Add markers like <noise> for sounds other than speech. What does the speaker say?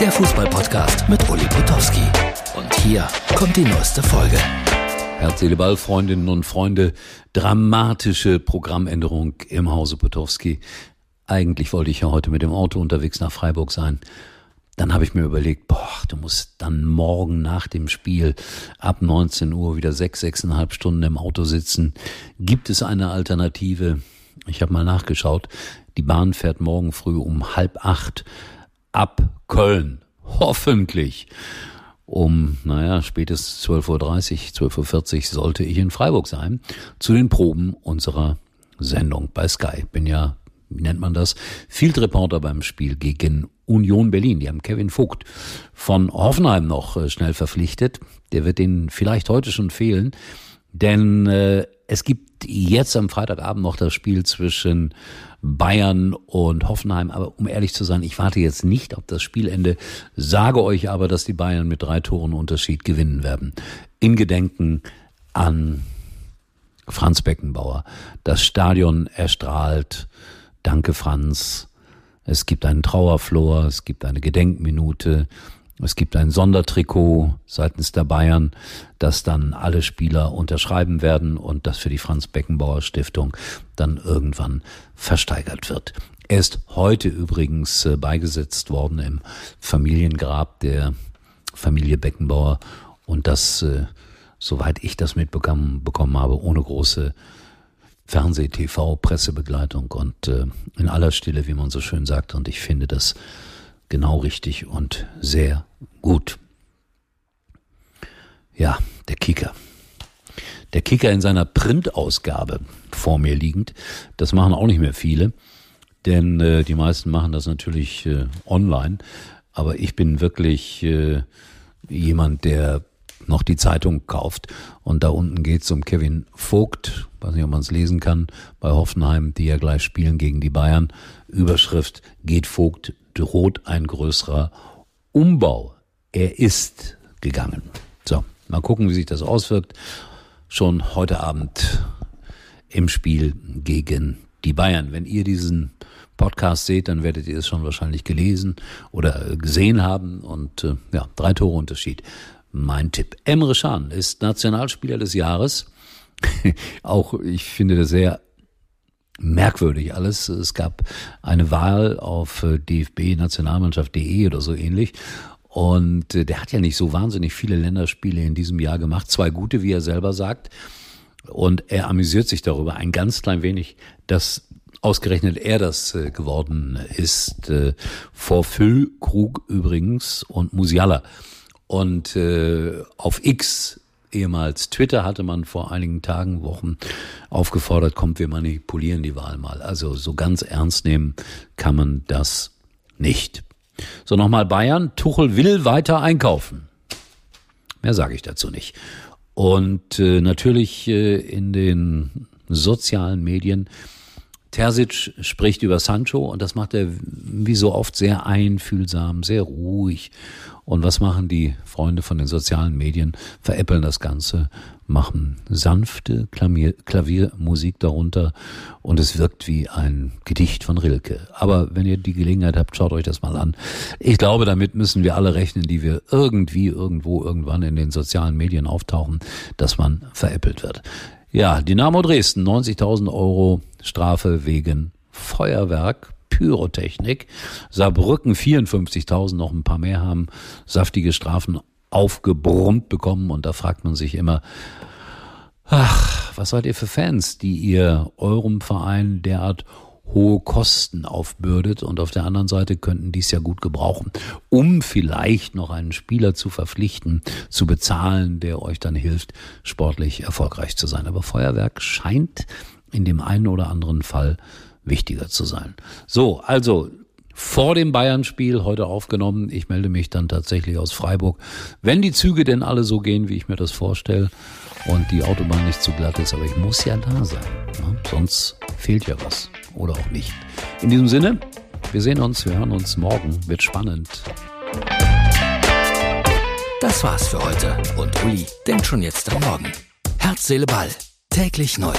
der Fußballpodcast mit Uli Potowski. Und hier kommt die neueste Folge. Herz, Seele, Ball, Freundinnen und Freunde, dramatische Programmänderung im Hause Potowski. Eigentlich wollte ich ja heute mit dem Auto unterwegs nach Freiburg sein. Dann habe ich mir überlegt, boah, du musst dann morgen nach dem Spiel ab 19 Uhr wieder sechs, sechseinhalb Stunden im Auto sitzen. Gibt es eine Alternative? Ich habe mal nachgeschaut. Die Bahn fährt morgen früh um halb acht ab Köln. Hoffentlich. Um, naja, spätestens 12.30 Uhr, 12.40 Uhr sollte ich in Freiburg sein, zu den Proben unserer Sendung bei Sky. Bin ja, wie nennt man das, Field Reporter beim Spiel gegen Union Berlin. Die haben Kevin Vogt von Hoffenheim noch äh, schnell verpflichtet. Der wird denen vielleicht heute schon fehlen, denn äh, es gibt jetzt am Freitagabend noch das Spiel zwischen Bayern und Hoffenheim. Aber um ehrlich zu sein, ich warte jetzt nicht auf das Spielende, sage euch aber, dass die Bayern mit drei Toren Unterschied gewinnen werden. In Gedenken an Franz Beckenbauer. Das Stadion erstrahlt. Danke, Franz. Es gibt einen Trauerflor, es gibt eine Gedenkminute. Es gibt ein Sondertrikot seitens der Bayern, das dann alle Spieler unterschreiben werden und das für die Franz Beckenbauer Stiftung dann irgendwann versteigert wird. Er ist heute übrigens äh, beigesetzt worden im Familiengrab der Familie Beckenbauer und das, äh, soweit ich das mitbekommen bekommen habe, ohne große Fernseh-, TV-, Pressebegleitung und äh, in aller Stille, wie man so schön sagt. Und ich finde das genau richtig und sehr gut. Ja, der Kicker. Der Kicker in seiner Printausgabe vor mir liegend, das machen auch nicht mehr viele, denn äh, die meisten machen das natürlich äh, online. Aber ich bin wirklich äh, jemand, der noch die Zeitung kauft. Und da unten geht's um Kevin Vogt, weiß nicht, ob man es lesen kann, bei Hoffenheim, die ja gleich spielen gegen die Bayern. Überschrift geht Vogt droht ein größerer Umbau. Er ist gegangen. So, mal gucken, wie sich das auswirkt. Schon heute Abend im Spiel gegen die Bayern. Wenn ihr diesen Podcast seht, dann werdet ihr es schon wahrscheinlich gelesen oder gesehen haben. Und äh, ja, drei Tore Unterschied. Mein Tipp. Emre Can ist Nationalspieler des Jahres. <laughs> Auch ich finde das sehr merkwürdig alles. Es gab eine Wahl auf äh, dfb-nationalmannschaft.de oder so ähnlich. Und äh, der hat ja nicht so wahnsinnig viele Länderspiele in diesem Jahr gemacht. Zwei gute, wie er selber sagt. Und er amüsiert sich darüber ein ganz klein wenig, dass ausgerechnet er das äh, geworden ist. Vor Füllkrug übrigens und Musiala. Und auf X ehemals Twitter hatte man vor einigen Tagen, Wochen aufgefordert, kommt, wir manipulieren die Wahl mal. Also so ganz ernst nehmen kann man das nicht. So nochmal Bayern, Tuchel will weiter einkaufen. Mehr sage ich dazu nicht. Und äh, natürlich äh, in den sozialen Medien Terzic spricht über Sancho und das macht er wie so oft sehr einfühlsam, sehr ruhig. Und was machen die Freunde von den sozialen Medien? Veräppeln das Ganze, machen sanfte Klavier, Klaviermusik darunter und es wirkt wie ein Gedicht von Rilke. Aber wenn ihr die Gelegenheit habt, schaut euch das mal an. Ich glaube, damit müssen wir alle rechnen, die wir irgendwie, irgendwo, irgendwann in den sozialen Medien auftauchen, dass man veräppelt wird. Ja, Dynamo Dresden, 90.000 Euro Strafe wegen Feuerwerk, Pyrotechnik. Saarbrücken 54.000, noch ein paar mehr haben saftige Strafen aufgebrummt bekommen und da fragt man sich immer, ach, was seid ihr für Fans, die ihr eurem Verein derart hohe Kosten aufbürdet und auf der anderen Seite könnten dies ja gut gebrauchen, um vielleicht noch einen Spieler zu verpflichten, zu bezahlen, der euch dann hilft, sportlich erfolgreich zu sein. Aber Feuerwerk scheint in dem einen oder anderen Fall wichtiger zu sein. So, also vor dem Bayern-Spiel heute aufgenommen. Ich melde mich dann tatsächlich aus Freiburg. Wenn die Züge denn alle so gehen, wie ich mir das vorstelle und die Autobahn nicht zu glatt ist, aber ich muss ja da sein. Ne? Sonst fehlt ja was oder auch nicht. In diesem Sinne, wir sehen uns, wir hören uns morgen. Wird spannend. Das war's für heute und Uli denkt schon jetzt am Morgen. Herz, Seele, Ball. Täglich neu.